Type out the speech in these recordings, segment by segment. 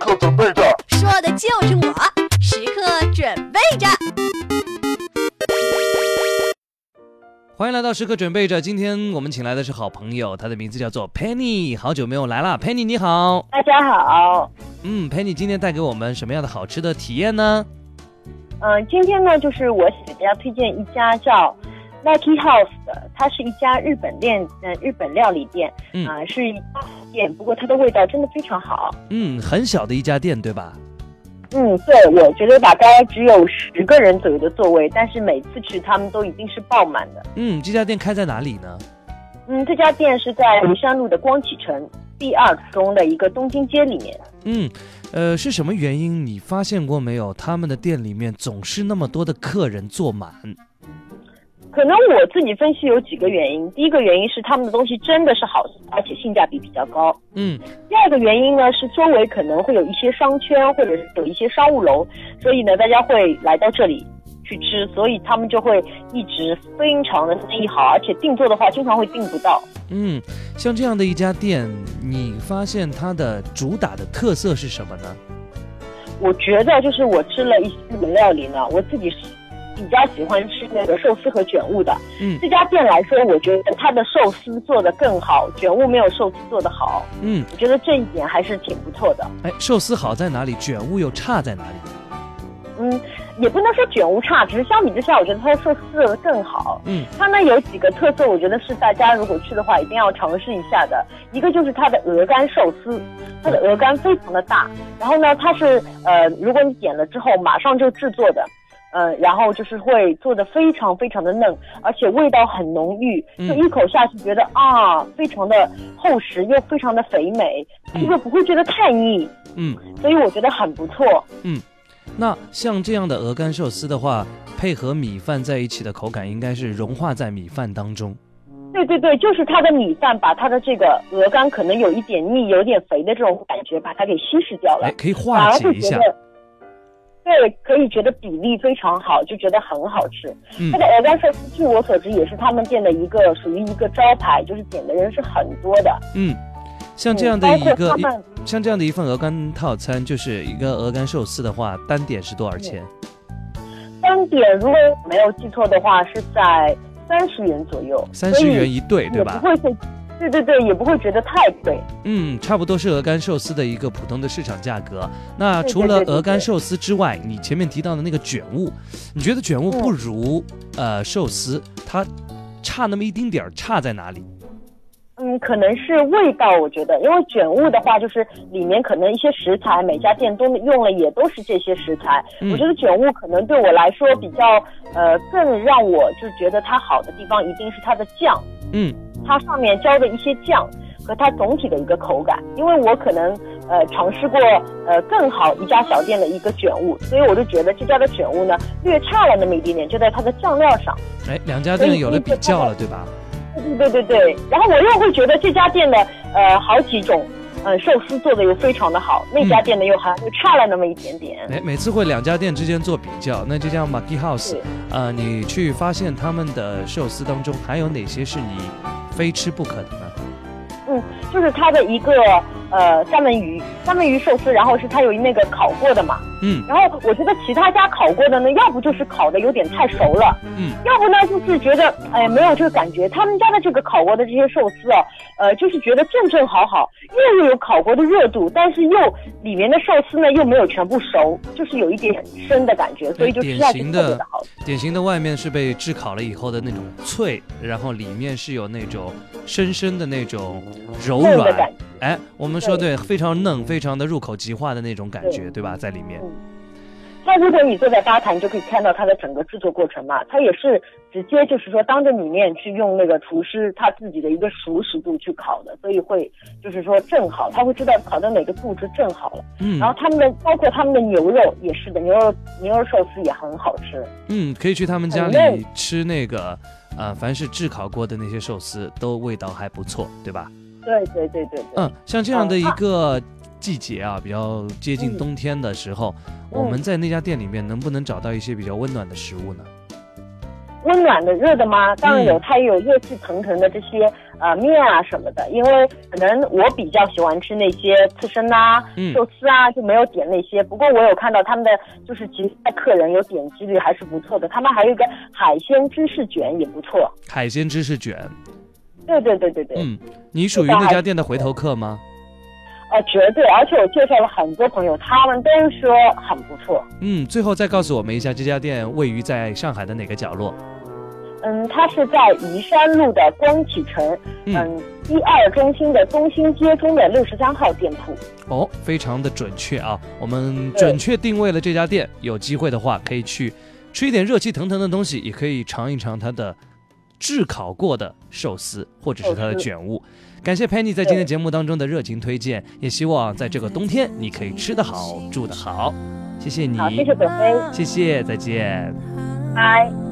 刻准备着，说的就是我，时刻准备着。欢迎来到时刻准备着，今天我们请来的是好朋友，他的名字叫做 Penny，好久没有来了，Penny 你好，大家好。嗯，Penny 今天带给我们什么样的好吃的体验呢？嗯，今天呢，就是我给大家推荐一家叫 Lucky House 的，它是一家日本店，嗯，日本料理店，嗯啊、是一家店，不过它的味道真的非常好。嗯，很小的一家店，对吧？嗯，对，我觉得大概只有十个人左右的座位，但是每次去他们都一定是爆满的。嗯，这家店开在哪里呢？嗯，这家店是在梨山路的光启城第二中的一个东京街里面。嗯，呃，是什么原因？你发现过没有？他们的店里面总是那么多的客人坐满。可能我自己分析有几个原因，第一个原因是他们的东西真的是好，而且性价比比较高。嗯第二个原因呢是周围可能会有一些商圈或者是有一些商务楼，所以呢大家会来到这里去吃，所以他们就会一直非常的生意好，而且订做的话经常会订不到。嗯，像这样的一家店，你发现它的主打的特色是什么呢？我觉得就是我吃了一些日本料理呢，我自己是比较喜欢吃那个寿司和卷物的。嗯这家店来说，我觉得它的寿司做的更好，卷物没有寿司做的好，嗯，我觉得这一点还是挺不错的。哎，寿司好在哪里？卷物又差在哪里？嗯，也不能说卷物差，只是相比之下，我觉得它的寿司更好。嗯它呢有几个特色，我觉得是大家如果去的话一定要尝试一下的。一个就是它的鹅肝寿司，它的鹅肝非常的大，然后呢它是呃，如果你点了之后马上就制作的。呃，然后就是会做的非常非常的嫩，而且味道很浓郁，嗯就一口下去觉得啊，非常的厚实又非常的肥美，嗯这个不会觉得太腻，嗯，所以我觉得很不错。嗯那像这样的鹅肝寿司的话，配合米饭在一起的口感应该是融化在米饭当中。对对对，就是它的米饭把它的这个鹅肝可能有一点腻、有点肥的这种感觉，把它给稀释掉了哎，，可以化解一下。会觉得，对，可以觉得比例非常好，就觉得很好吃。嗯它的鹅肝寿司，据我所知，也是他们店的一个属于一个招牌，就是点的人是很多的。嗯，像这样的嗯一个像这样的一份鹅肝套餐，就是一个鹅肝寿司的话，单点是多少钱？单点，如果没有记错的话，是在三十元左右，三十元一对，对吧？不会是，对对对，也不会觉得太贵。嗯，差不多是鹅肝寿司的一个普通的市场价格。那除了鹅肝寿司之外，你前面提到的那个卷物，你觉得卷物不如、呃寿司，它差那么一丁点儿，差在哪里？嗯，可能是味道，我觉得，因为卷物的话，就是里面可能一些食材，每家店都用了也都是这些食材。嗯我觉得卷物可能对我来说比较，呃，更让我就觉得它好的地方，一定是它的酱，嗯它上面浇的一些酱和它总体的一个口感。因为我可能呃尝试过呃更好一家小店的一个卷物，所以我就觉得这家的卷物呢略差了那么一点点，就在它的酱料上。哎，两家店有了比较了，对吧？对对对对，然后我又会觉得这家店的呃好几种呃寿司做的又非常的好，那家店的又还又差了那么一点点。哎，每次会两家店之间做比较，那这家 Maki House，对呃，你去发现他们的寿司当中还有哪些是你非吃不可的呢？嗯，就是它的一个呃三文鱼，三文鱼寿司，然后是它有那个烤过的嘛，嗯然后我觉得其他家烤过的呢，要不就是烤的有点太熟了，嗯，要不呢就是觉得哎没有这个感觉。他们家的这个烤过的这些寿司啊，呃，就是觉得正正好好，又有烤过的热度，但是又里面的寿司呢又没有全部熟，就是有一点生的感觉，所以就吃下去典型的。典型的外面是被炙烤了以后的那种脆，然后里面是有那种深深的那种柔软的感，觉。哎，我们说对，非常嫩，非常的入口即化的那种感觉，对吧？在里面，嗯，那如果你坐在吧台，你就可以看到它的整个制作过程嘛。它也是直接就是说当着你面去用那个厨师他自己的一个熟食度去烤的，所以会就是说正好，他会知道烤到哪个度是正好了。嗯然后他们的包括他们的牛肉也是的，牛肉牛肉寿司也很好吃。嗯，可以去他们家里吃那个，呃，凡是炙烤过的那些寿司，都味道还不错，对吧？对对对对对。嗯，像这样的一啊个季节啊，比较接近嗯冬天的时候，我们在那家店里面能不能找到一些比较温暖的食物呢？温暖的、热的吗？当然有，嗯它也有热气腾腾的这些呃面啊什么的。因为可能我比较喜欢吃那些刺身呐、嗯寿司啊，就没有点那些。不过我有看到他们的就是其他客人有点击率还是不错的。他们还有一个海鲜芝士卷也不错。海鲜芝士卷，对对对对对，嗯，你属于那家店的回头客吗？呃，绝对。而且我介绍了很多朋友，他们都说很不错。嗯，最后再告诉我们一下，这家店位于在上海的哪个角落？嗯，它是在宜山路的光启城，嗯嗯，一二中心的中心街中的六十三号店铺。哦，非常的准确啊！我们准确定位了这家店，有机会的话可以去吃一点热气腾腾的东西，也可以尝一尝它的炙烤过的寿司或者是它的卷物。感谢 Penny 在今天节目当中的热情推荐，也希望在这个冬天你可以吃得好，住得好。谢谢你，好，谢谢北飞，谢谢，再见。拜。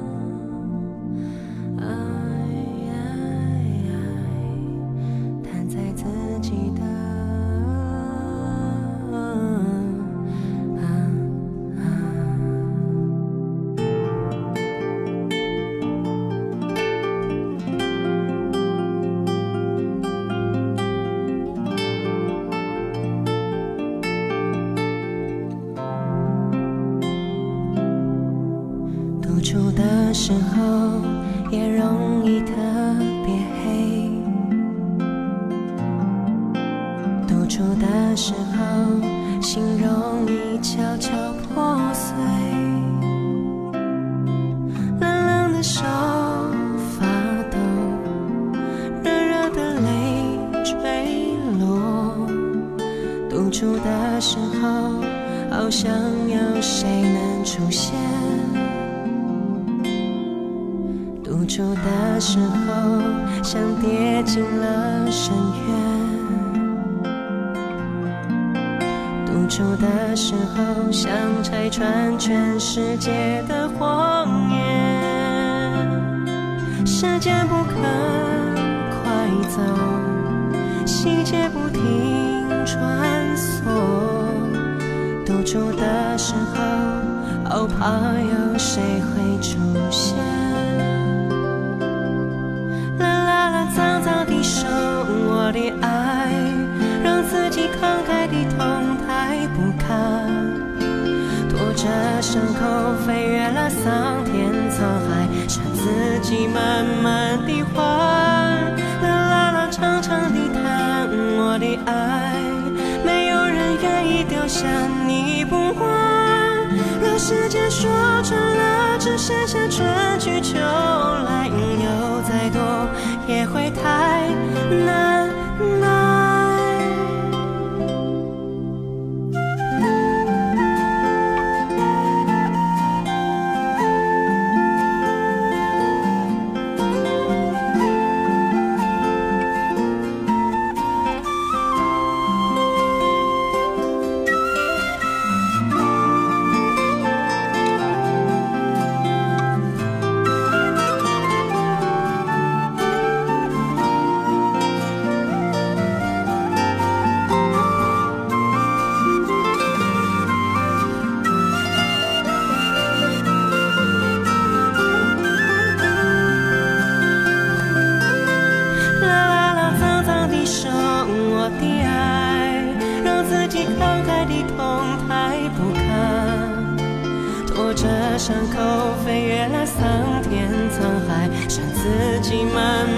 独处的时候好想有谁能出现。独处的时候，像跌进了深渊；独处的时候，想拆穿全世界的谎言。时间不肯快走，细节不停穿梭。独处的时候，好怕有谁会出现。啦啦啦，脏脏的手，我的爱，让自己慷慨的痛太不堪，拖着伤口飞越了桑田沧海，向自己慢慢下你不还。若时间说穿了，只剩下春自己慢慢